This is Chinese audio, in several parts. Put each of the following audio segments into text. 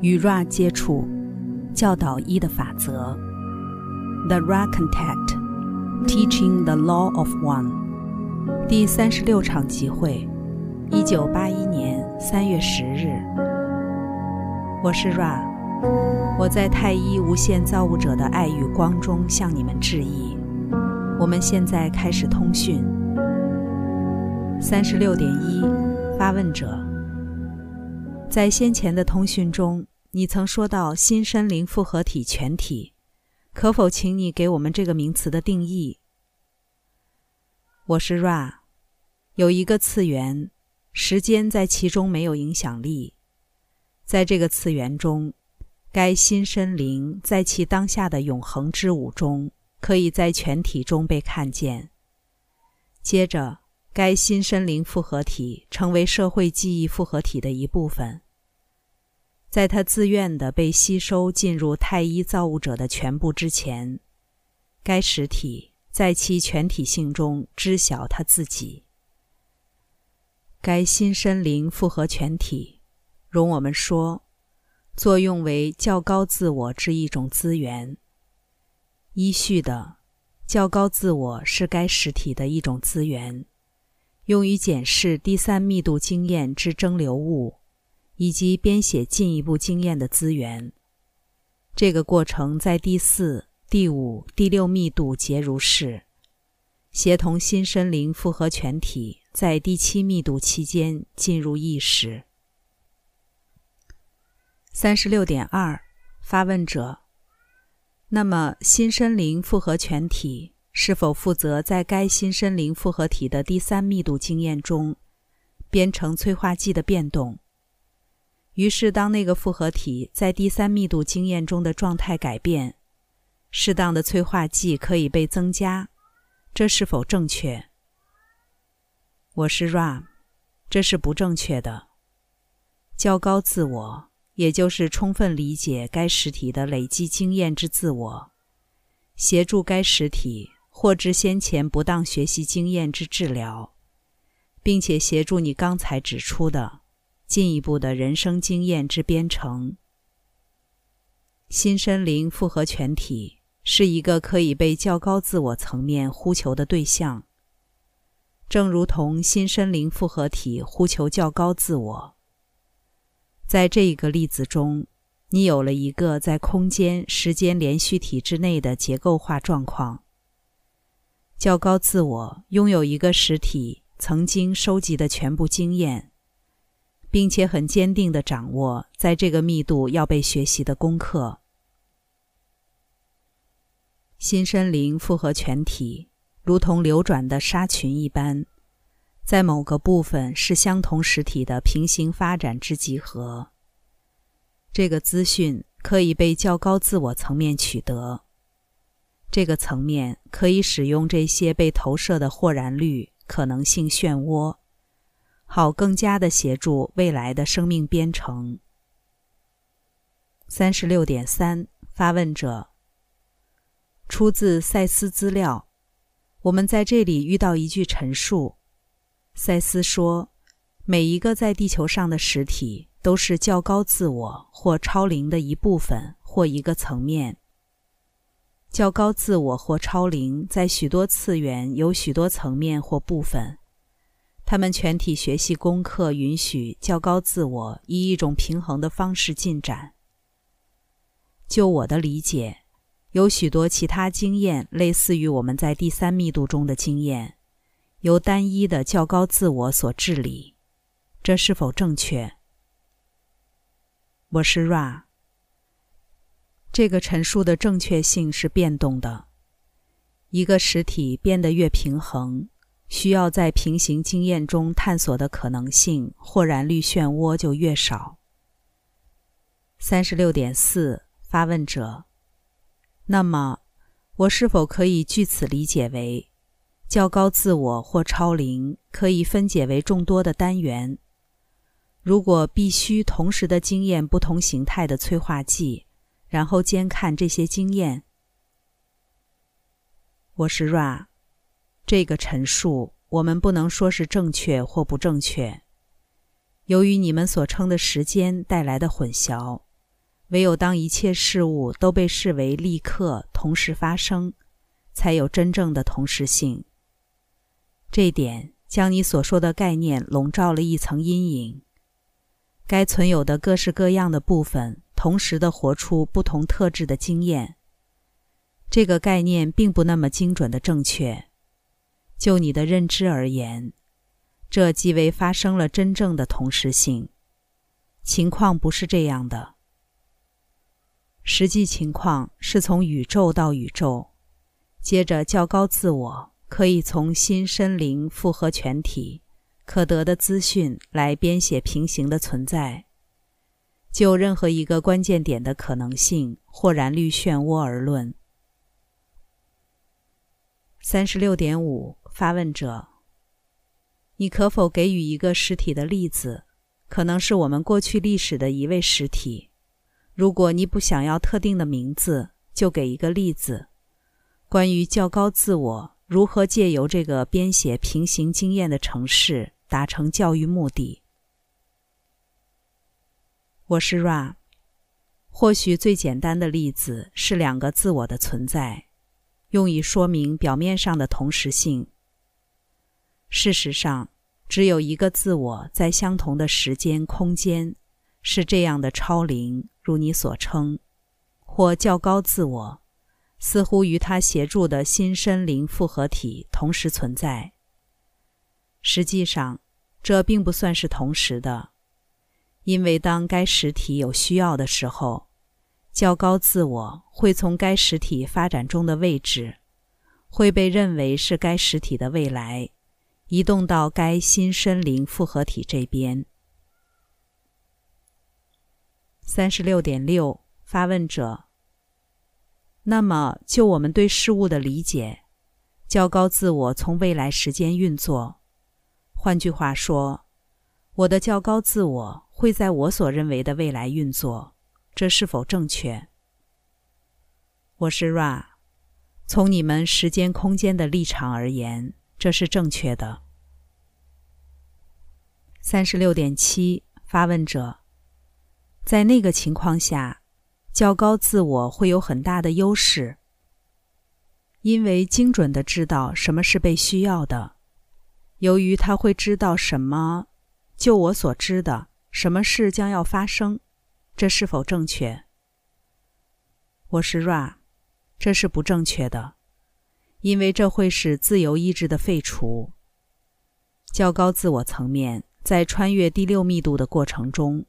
与 Ra 接触，教导一的法则。The Ra Contact, Teaching the Law of One。第三十六场集会，一九八一年三月十日。我是 Ra，我在太一无限造物者的爱与光中向你们致意。我们现在开始通讯。三十六点一，发问者。在先前的通讯中，你曾说到新身灵复合体全体，可否请你给我们这个名词的定义？我是 Ra，有一个次元，时间在其中没有影响力。在这个次元中，该新身灵在其当下的永恒之舞中，可以在全体中被看见。接着。该新生灵复合体成为社会记忆复合体的一部分。在他自愿地被吸收进入太一造物者的全部之前，该实体在其全体性中知晓他自己。该新生灵复合全体，容我们说，作用为较高自我之一种资源。依序的，较高自我是该实体的一种资源。用于检视第三密度经验之蒸馏物，以及编写进一步经验的资源。这个过程在第四、第五、第六密度皆如是。协同新生灵复合全体在第七密度期间进入意识。三十六点二，发问者。那么新生灵复合全体？是否负责在该新生灵复合体的第三密度经验中编程催化剂的变动？于是，当那个复合体在第三密度经验中的状态改变，适当的催化剂可以被增加。这是否正确？我是 Ram，这是不正确的。较高自我，也就是充分理解该实体的累积经验之自我，协助该实体。获知先前不当学习经验之治疗，并且协助你刚才指出的进一步的人生经验之编程。新生灵复合全体是一个可以被较高自我层面呼求的对象，正如同新生灵复合体呼求较高自我。在这一个例子中，你有了一个在空间时间连续体之内的结构化状况。较高自我拥有一个实体曾经收集的全部经验，并且很坚定的掌握在这个密度要被学习的功课。新生灵复合全体如同流转的沙群一般，在某个部分是相同实体的平行发展之集合。这个资讯可以被较高自我层面取得。这个层面可以使用这些被投射的豁然率可能性漩涡，好更加的协助未来的生命编程。三十六点三，发问者出自赛斯资料。我们在这里遇到一句陈述：赛斯说，每一个在地球上的实体都是较高自我或超灵的一部分或一个层面。较高自我或超灵在许多次元有许多层面或部分，他们全体学习功课允许较高自我以一种平衡的方式进展。就我的理解，有许多其他经验类似于我们在第三密度中的经验，由单一的较高自我所治理。这是否正确？我是 Ra。这个陈述的正确性是变动的。一个实体变得越平衡，需要在平行经验中探索的可能性或然率漩涡就越少。三十六点四，发问者。那么，我是否可以据此理解为，较高自我或超灵可以分解为众多的单元？如果必须同时的经验不同形态的催化剂？然后监看这些经验。我是 Ra，这个陈述我们不能说是正确或不正确。由于你们所称的时间带来的混淆，唯有当一切事物都被视为立刻同时发生，才有真正的同时性。这点将你所说的概念笼罩了一层阴影。该存有的各式各样的部分同时的活出不同特质的经验。这个概念并不那么精准的正确。就你的认知而言，这即为发生了真正的同时性。情况不是这样的。实际情况是从宇宙到宇宙，接着较高自我可以从心身灵复合全体可得的资讯来编写平行的存在。就任何一个关键点的可能性或燃绿漩涡而论。三十六点五，发问者：你可否给予一个实体的例子？可能是我们过去历史的一位实体。如果你不想要特定的名字，就给一个例子，关于较高自我如何借由这个编写平行经验的城市达成教育目的。我是 Ra。或许最简单的例子是两个自我的存在，用以说明表面上的同时性。事实上，只有一个自我在相同的时间空间，是这样的超灵。如你所称，或较高自我，似乎与他协助的新身灵复合体同时存在。实际上，这并不算是同时的，因为当该实体有需要的时候，较高自我会从该实体发展中的位置，会被认为是该实体的未来，移动到该新身灵复合体这边。三十六点六，发问者。那么，就我们对事物的理解，较高自我从未来时间运作。换句话说，我的较高自我会在我所认为的未来运作，这是否正确？我是 Ra。从你们时间空间的立场而言，这是正确的。三十六点七，发问者。在那个情况下，较高自我会有很大的优势，因为精准的知道什么是被需要的。由于他会知道什么，就我所知的，什么事将要发生，这是否正确？我是 Ra，这是不正确的，因为这会使自由意志的废除。较高自我层面在穿越第六密度的过程中。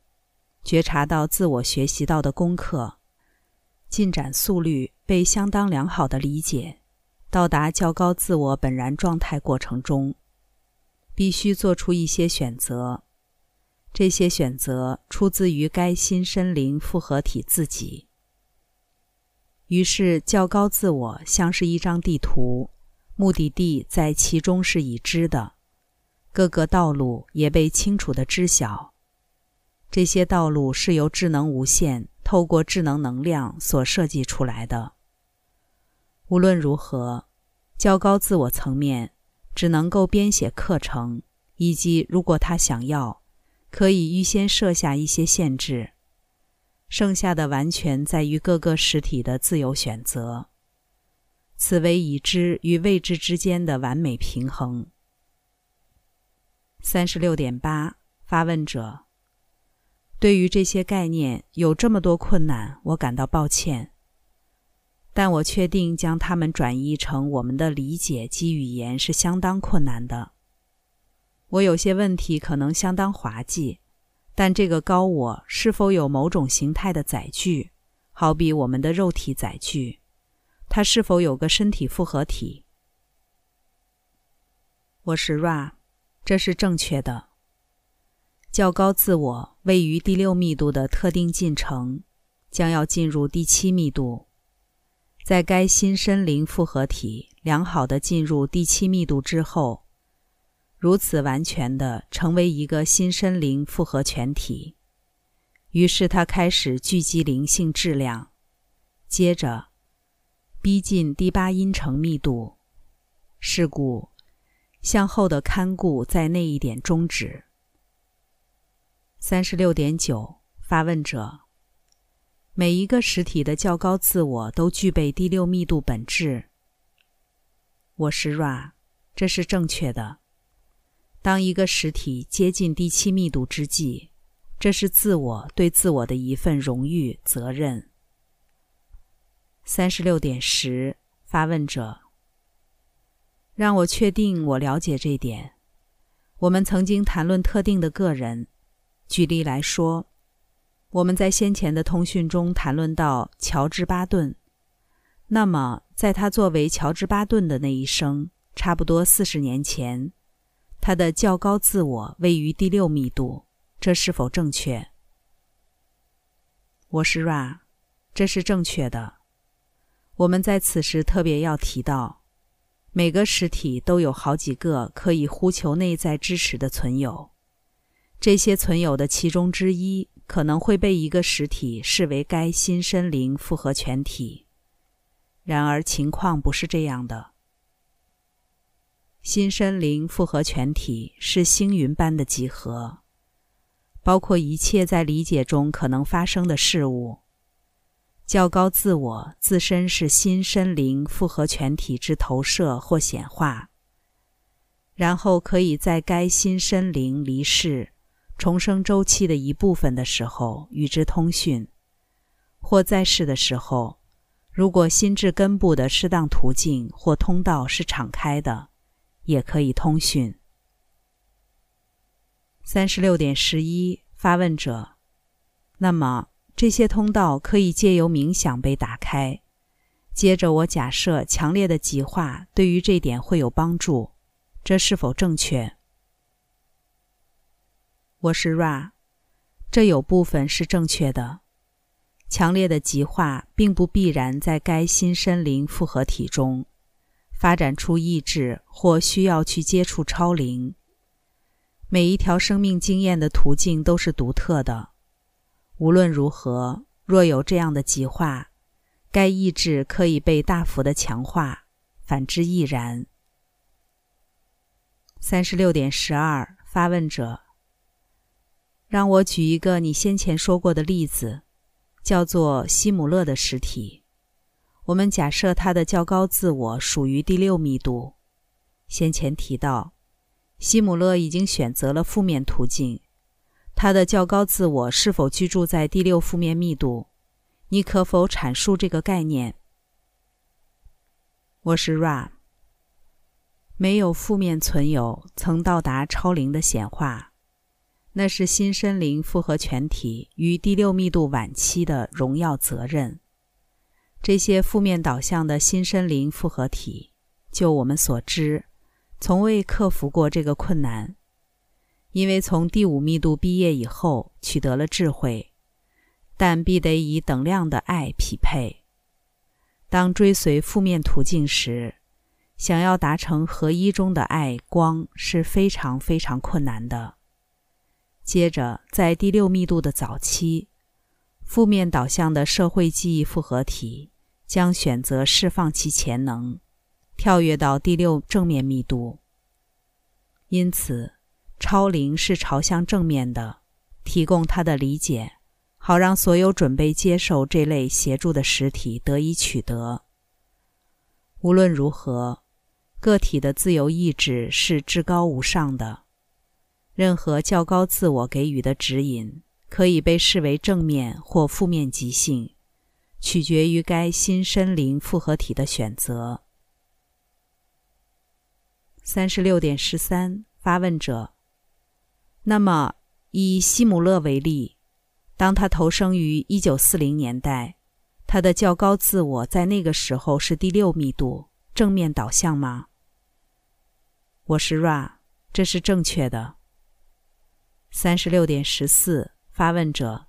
觉察到自我学习到的功课进展速率被相当良好的理解，到达较高自我本然状态过程中，必须做出一些选择。这些选择出自于该新身灵复合体自己。于是，较高自我像是一张地图，目的地在其中是已知的，各个道路也被清楚的知晓。这些道路是由智能无限透过智能能量所设计出来的。无论如何，较高自我层面只能够编写课程，以及如果他想要，可以预先设下一些限制。剩下的完全在于各个实体的自由选择。此为已知与未知之间的完美平衡。三十六点八，发问者。对于这些概念有这么多困难，我感到抱歉。但我确定将它们转移成我们的理解及语言是相当困难的。我有些问题可能相当滑稽，但这个高我是否有某种形态的载具，好比我们的肉体载具？它是否有个身体复合体？我是 Ra，这是正确的。较高自我位于第六密度的特定进程，将要进入第七密度。在该新身灵复合体良好的进入第七密度之后，如此完全的成为一个新身灵复合全体，于是他开始聚集灵性质量，接着逼近第八音程密度。是故，向后的看顾在那一点终止。三十六点九，发问者。每一个实体的较高自我都具备第六密度本质。我是 Ra，这是正确的。当一个实体接近第七密度之际，这是自我对自我的一份荣誉责任。三十六点十，发问者，让我确定我了解这点。我们曾经谈论特定的个人，举例来说。我们在先前的通讯中谈论到乔治·巴顿。那么，在他作为乔治·巴顿的那一生，差不多四十年前，他的较高自我位于第六密度，这是否正确？我是 Ra，这是正确的。我们在此时特别要提到，每个实体都有好几个可以呼求内在支持的存有，这些存有的其中之一。可能会被一个实体视为该新生灵复合全体，然而情况不是这样的。新生灵复合全体是星云般的集合，包括一切在理解中可能发生的事物。较高自我自身是新生灵复合全体之投射或显化，然后可以在该新生灵离世。重生周期的一部分的时候，与之通讯；或在世的时候，如果心智根部的适当途径或通道是敞开的，也可以通讯。三十六点十一，发问者：那么这些通道可以借由冥想被打开？接着，我假设强烈的极化对于这点会有帮助，这是否正确？我是 Ra，这有部分是正确的。强烈的极化并不必然在该新生灵复合体中发展出意志或需要去接触超灵。每一条生命经验的途径都是独特的。无论如何，若有这样的极化，该意志可以被大幅的强化；反之亦然。三十六点十二，发问者。让我举一个你先前说过的例子，叫做希姆勒的实体。我们假设他的较高自我属于第六密度。先前提到，希姆勒已经选择了负面途径。他的较高自我是否居住在第六负面密度？你可否阐述这个概念？我是 Ra。没有负面存有曾到达超灵的显化。那是新生灵复合全体与第六密度晚期的荣耀责任。这些负面导向的新生灵复合体，就我们所知，从未克服过这个困难，因为从第五密度毕业以后取得了智慧，但必得以等量的爱匹配。当追随负面途径时，想要达成合一中的爱光是非常非常困难的。接着，在第六密度的早期，负面导向的社会记忆复合体将选择释放其潜能，跳跃到第六正面密度。因此，超灵是朝向正面的，提供他的理解，好让所有准备接受这类协助的实体得以取得。无论如何，个体的自由意志是至高无上的。任何较高自我给予的指引，可以被视为正面或负面极性，取决于该新生灵复合体的选择。三十六点十三，发问者。那么，以希姆勒为例，当他投生于一九四零年代，他的较高自我在那个时候是第六密度正面导向吗？我是 Ra，这是正确的。三十六点十四，发问者，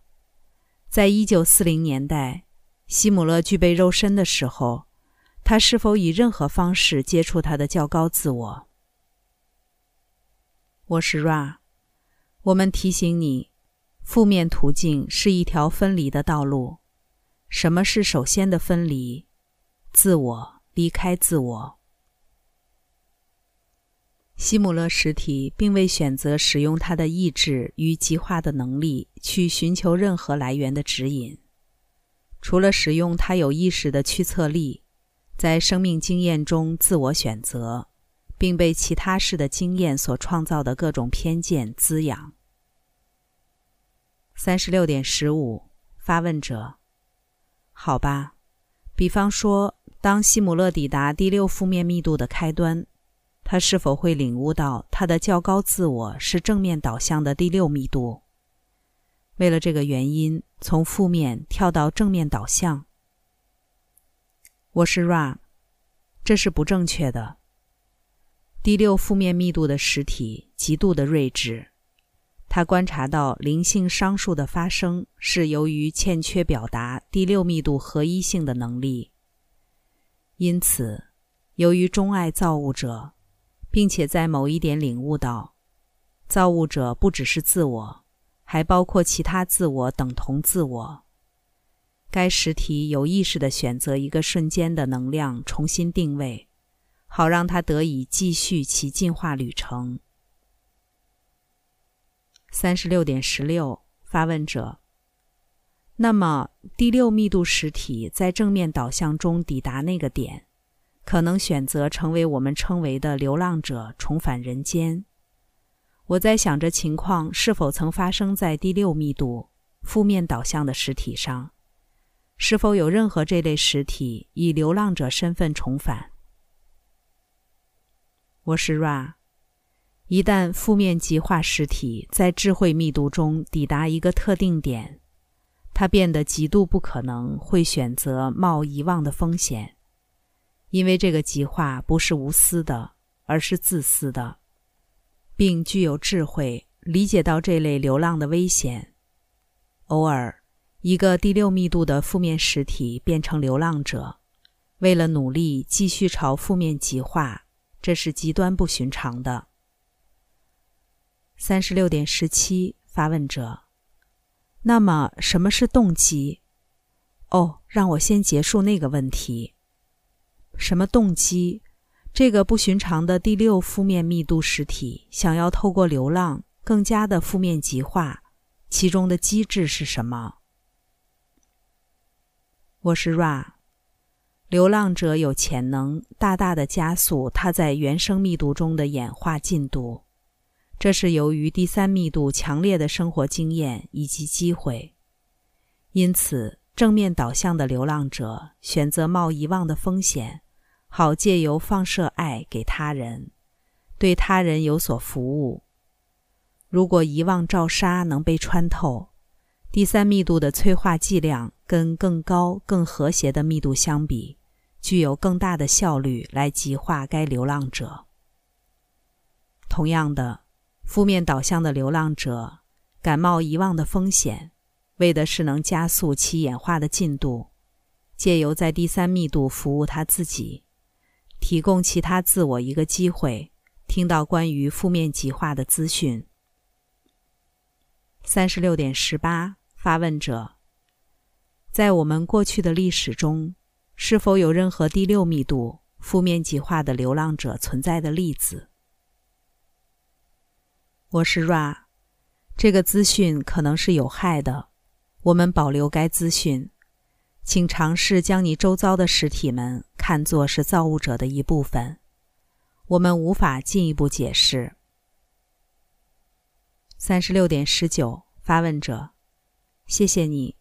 在一九四零年代，希姆勒具备肉身的时候，他是否以任何方式接触他的较高自我？我是 Ra。我们提醒你，负面途径是一条分离的道路。什么是首先的分离？自我离开自我。希姆勒实体并未选择使用他的意志与极化的能力去寻求任何来源的指引。除了使用他有意识的驱策力，在生命经验中自我选择，并被其他事的经验所创造的各种偏见滋养。三十六点十五，发问者：好吧，比方说，当希姆勒抵达第六负面密度的开端，他是否会领悟到他的较高自我是正面导向的第六密度？为了这个原因，从负面跳到正面导向。我是 Ra，这是不正确的。第六负面密度的实体极度的睿智，他观察到灵性商数的发生是由于欠缺表达第六密度合一性的能力。因此，由于钟爱造物者，并且在某一点领悟到，造物者不只是自我。还包括其他自我等同自我。该实体有意识地选择一个瞬间的能量重新定位，好让它得以继续其进化旅程。三十六点十六，发问者。那么，第六密度实体在正面导向中抵达那个点，可能选择成为我们称为的流浪者，重返人间。我在想着情况是否曾发生在第六密度负面导向的实体上，是否有任何这类实体以流浪者身份重返？我是 Ra。一旦负面极化实体在智慧密度中抵达一个特定点，它变得极度不可能会选择冒遗忘的风险，因为这个极化不是无私的，而是自私的。并具有智慧，理解到这类流浪的危险。偶尔，一个第六密度的负面实体变成流浪者，为了努力继续朝负面极化，这是极端不寻常的。三十六点十七，发问者：那么什么是动机？哦，让我先结束那个问题。什么动机？这个不寻常的第六负面密度实体想要透过流浪更加的负面极化，其中的机制是什么？我是 Ra，流浪者有潜能大大的加速他在原生密度中的演化进度，这是由于第三密度强烈的生活经验以及机会。因此，正面导向的流浪者选择冒遗忘的风险。好借由放射爱给他人，对他人有所服务。如果遗忘照杀能被穿透，第三密度的催化剂量跟更高、更和谐的密度相比，具有更大的效率来极化该流浪者。同样的，负面导向的流浪者感冒遗忘的风险，为的是能加速其演化的进度，借由在第三密度服务他自己。提供其他自我一个机会，听到关于负面极化的资讯。三十六点十八，发问者：在我们过去的历史中，是否有任何第六密度负面极化的流浪者存在的例子？我是 Ra，这个资讯可能是有害的，我们保留该资讯。请尝试将你周遭的实体们看作是造物者的一部分。我们无法进一步解释。三十六点十九，发问者，谢谢你。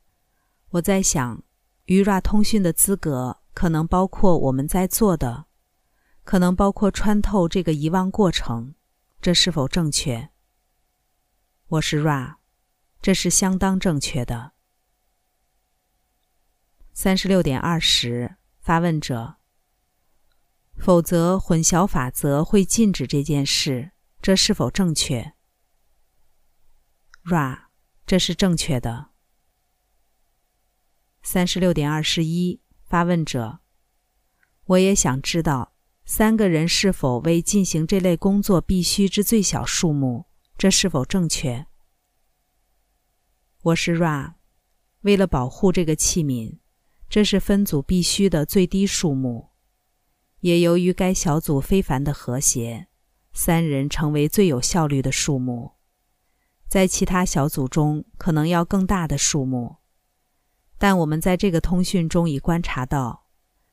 我在想，与 Ra 通讯的资格可能包括我们在做的，可能包括穿透这个遗忘过程。这是否正确？我是 Ra，这是相当正确的。三十六点二十，发问者。否则，混淆法则会禁止这件事，这是否正确？Ra，这是正确的。三十六点二十一，发问者。我也想知道，三个人是否为进行这类工作必须之最小数目，这是否正确？我是 Ra，为了保护这个器皿。这是分组必须的最低数目，也由于该小组非凡的和谐，三人成为最有效率的数目。在其他小组中，可能要更大的数目。但我们在这个通讯中已观察到，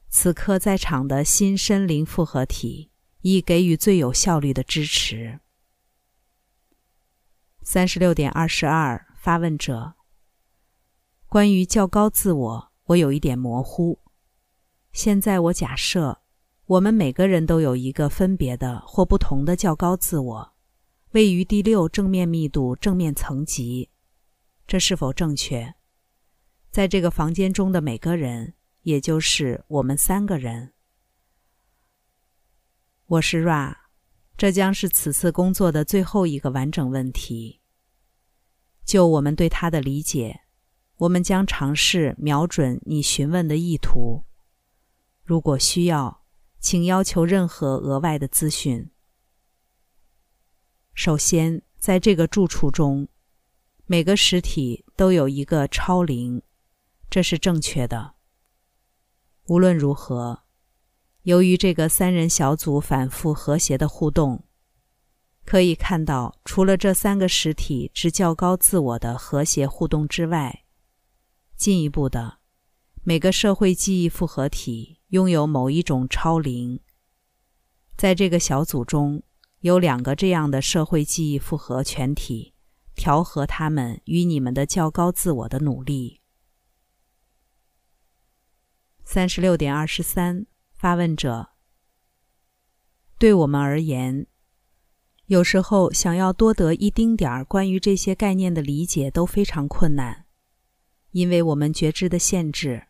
此刻在场的新身灵复合体已给予最有效率的支持。三十六点二十二，发问者：关于较高自我，我有一点模糊。现在我假设，我们每个人都有一个分别的或不同的较高自我，位于第六正面密度正面层级。这是否正确？在这个房间中的每个人，也就是我们三个人。我是 Ra，这将是此次工作的最后一个完整问题。就我们对它的理解，我们将尝试瞄准你询问的意图。如果需要，请要求任何额外的资讯。首先，在这个住处中。每个实体都有一个超灵，这是正确的。无论如何，由于这个三人小组反复和谐的互动，可以看到，除了这三个实体之较高自我的和谐互动之外，进一步的，每个社会记忆复合体拥有某一种超灵。在这个小组中有两个这样的社会记忆复合全体。调和他们与你们的较高自我的努力。三十六点二十三，发问者：对我们而言，有时候想要多得一丁点儿关于这些概念的理解都非常困难，因为我们觉知的限制。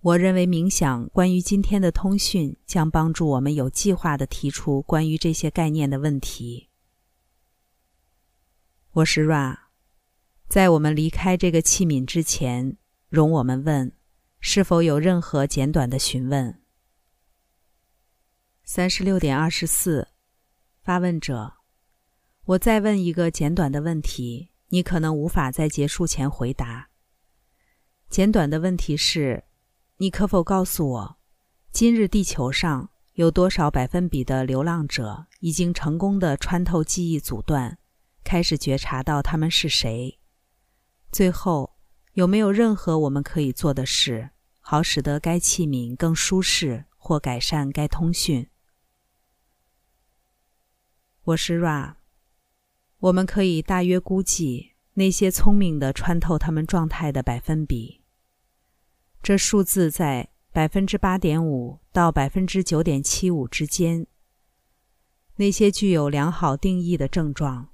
我认为冥想关于今天的通讯将帮助我们有计划的提出关于这些概念的问题。我是 Ra，在我们离开这个器皿之前，容我们问：是否有任何简短的询问？三十六点二十四，发问者：我再问一个简短的问题，你可能无法在结束前回答。简短的问题是：你可否告诉我，今日地球上有多少百分比的流浪者已经成功的穿透记忆阻断？开始觉察到他们是谁。最后，有没有任何我们可以做的事，好使得该器皿更舒适或改善该通讯？我是 Ra。我们可以大约估计那些聪明的穿透他们状态的百分比。这数字在百分之八点五到百分之九点七五之间。那些具有良好定义的症状。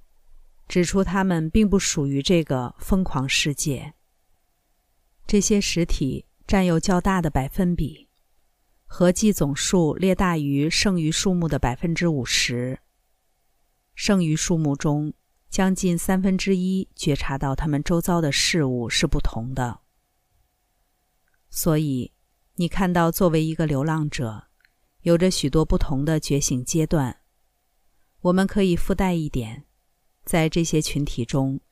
指出，他们并不属于这个疯狂世界。这些实体占有较大的百分比，合计总数略大于剩余数目的百分之五十。剩余数目中，将近三分之一觉察到他们周遭的事物是不同的。所以，你看到，作为一个流浪者，有着许多不同的觉醒阶段。我们可以附带一点。在这些群体中，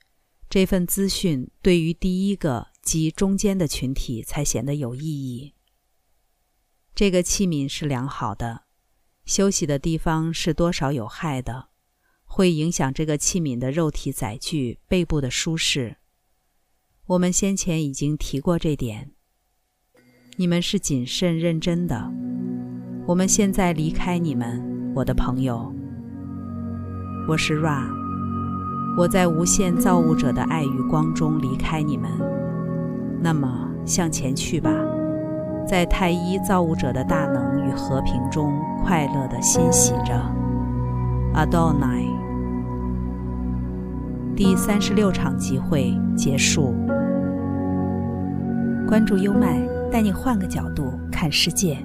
这份资讯对于第一个及中间的群体才显得有意义。这个器皿是良好的，休息的地方是多少有害的，会影响这个器皿的肉体载具背部的舒适。我们先前已经提过这点。你们是谨慎认真的。我们现在离开你们，我的朋友。我是 Ra。我在无限造物者的爱与光中离开你们，那么向前去吧，在太一造物者的大能与和平中快乐地欣喜着。Adonai，第三十六场集会结束。关注优麦，带你换个角度看世界。